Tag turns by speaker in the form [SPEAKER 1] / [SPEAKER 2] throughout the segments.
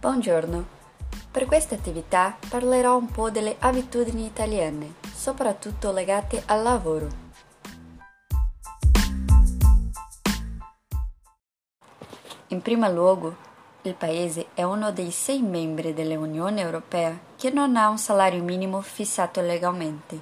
[SPEAKER 1] Buongiorno. Per questa attività parlerò un po' delle abitudini italiane, soprattutto legate al lavoro. In primo luogo, il Paese è uno dei sei membri dell'Unione Europea che non ha un salario minimo fissato legalmente.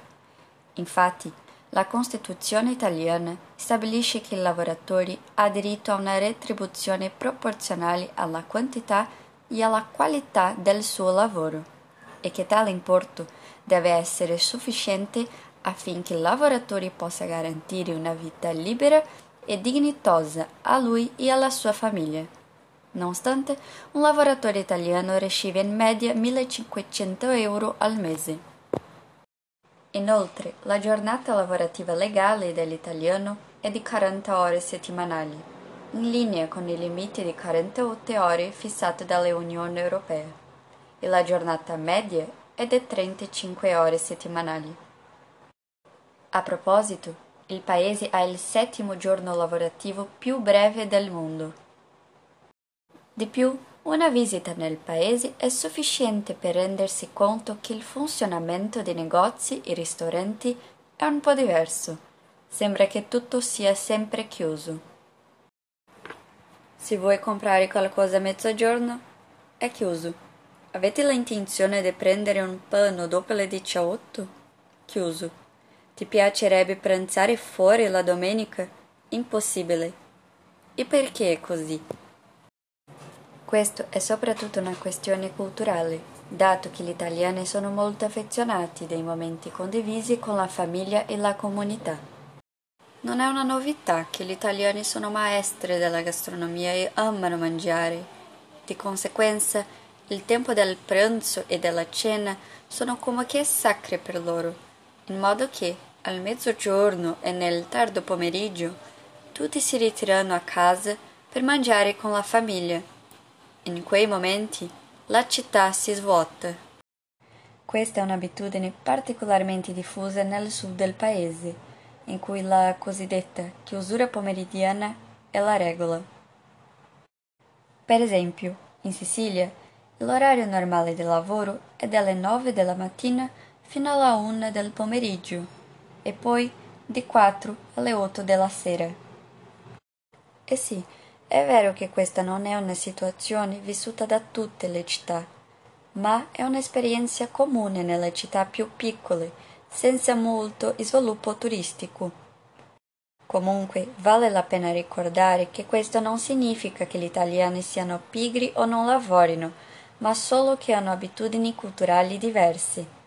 [SPEAKER 1] Infatti, la Costituzione italiana stabilisce che il lavoratore ha diritto a una retribuzione proporzionale alla quantità e alla qualità del suo lavoro e che tale importo deve essere sufficiente affinché il lavoratore possa garantire una vita libera e dignitosa a lui e alla sua famiglia. Nonostante, un lavoratore italiano riceve in media 1500 euro al mese. Inoltre, la giornata lavorativa legale dell'italiano è di 40 ore settimanali, in linea con i limiti di 48 ore fissati dall'Unione Europea, e la giornata media è di 35 ore settimanali. A proposito, il Paese ha il settimo giorno lavorativo più breve del mondo. Di più, una visita nel paese è sufficiente per rendersi conto che il funzionamento dei negozi e ristoranti è un po' diverso. Sembra che tutto sia sempre chiuso. Se vuoi comprare qualcosa a mezzogiorno, è chiuso. Avete l'intenzione di prendere un pano dopo le 18? Chiuso. Ti piacerebbe pranzare fuori la domenica? Impossibile. E perché è così? Questo è soprattutto una questione culturale, dato che gli italiani sono molto affezionati dei momenti condivisi con la famiglia e la comunità. Non è una novità che gli italiani sono maestri della gastronomia e amano mangiare. Di conseguenza, il tempo del pranzo e della cena sono come che sacri per loro, in modo che al mezzogiorno e nel tardo pomeriggio tutti si ritirano a casa per mangiare con la famiglia in quei momenti la città si svuota. Questa è un'abitudine particolarmente diffusa nel sud del paese, in cui la cosiddetta chiusura pomeridiana è la regola. Per esempio, in Sicilia, l'orario normale di lavoro è dalle 9 della mattina fino alla 1 del pomeriggio e poi di 4 alle 8 della sera. E sì, è vero che questa non è una situazione vissuta da tutte le città, ma è un'esperienza comune nelle città più piccole, senza molto sviluppo turistico. Comunque vale la pena ricordare che questo non significa che gli italiani siano pigri o non lavorino, ma solo che hanno abitudini culturali diverse.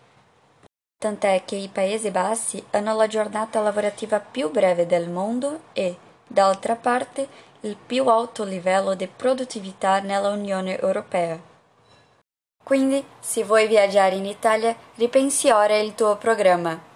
[SPEAKER 1] Tant'è che i Paesi Bassi hanno la giornata lavorativa più breve del mondo e, d'altra parte, il più alto livello di produttività nella Unione Europea. Quindi, se vuoi viaggiare in Italia, ripensi ora il tuo programma.